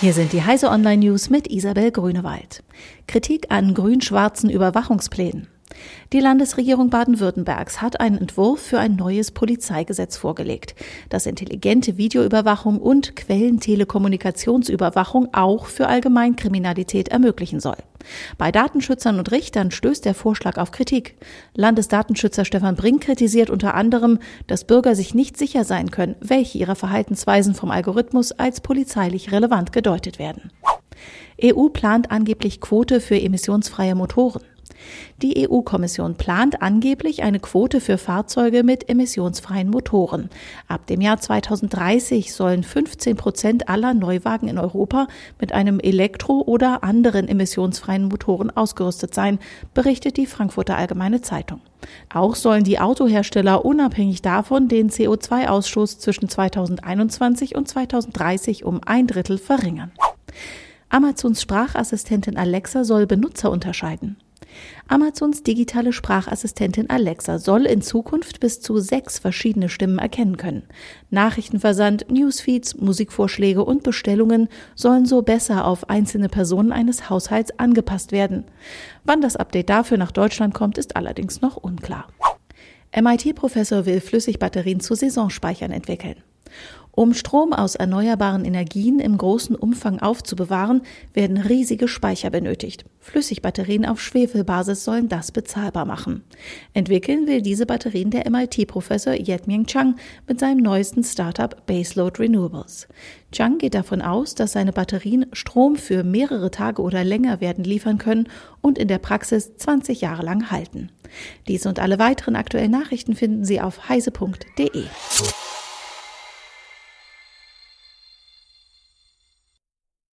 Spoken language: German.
Hier sind die Heise Online News mit Isabel Grünewald. Kritik an grün-schwarzen Überwachungsplänen. Die Landesregierung Baden-Württembergs hat einen Entwurf für ein neues Polizeigesetz vorgelegt, das intelligente Videoüberwachung und Quellentelekommunikationsüberwachung auch für Allgemeinkriminalität ermöglichen soll. Bei Datenschützern und Richtern stößt der Vorschlag auf Kritik. Landesdatenschützer Stefan Brink kritisiert unter anderem, dass Bürger sich nicht sicher sein können, welche ihrer Verhaltensweisen vom Algorithmus als polizeilich relevant gedeutet werden. EU plant angeblich Quote für emissionsfreie Motoren. Die EU-Kommission plant angeblich eine Quote für Fahrzeuge mit emissionsfreien Motoren. Ab dem Jahr 2030 sollen 15 Prozent aller Neuwagen in Europa mit einem Elektro- oder anderen emissionsfreien Motoren ausgerüstet sein, berichtet die Frankfurter Allgemeine Zeitung. Auch sollen die Autohersteller unabhängig davon den CO2-Ausstoß zwischen 2021 und 2030 um ein Drittel verringern. Amazons Sprachassistentin Alexa soll Benutzer unterscheiden. Amazons digitale Sprachassistentin Alexa soll in Zukunft bis zu sechs verschiedene Stimmen erkennen können. Nachrichtenversand, Newsfeeds, Musikvorschläge und Bestellungen sollen so besser auf einzelne Personen eines Haushalts angepasst werden. Wann das Update dafür nach Deutschland kommt, ist allerdings noch unklar. MIT-Professor will Flüssigbatterien zu Saisonspeichern entwickeln. Um Strom aus erneuerbaren Energien im großen Umfang aufzubewahren, werden riesige Speicher benötigt. Flüssigbatterien auf Schwefelbasis sollen das bezahlbar machen. Entwickeln will diese Batterien der MIT-Professor Yetming Chang mit seinem neuesten Startup Baseload Renewables. Chang geht davon aus, dass seine Batterien Strom für mehrere Tage oder länger werden liefern können und in der Praxis 20 Jahre lang halten. Dies und alle weiteren aktuellen Nachrichten finden Sie auf heise.de.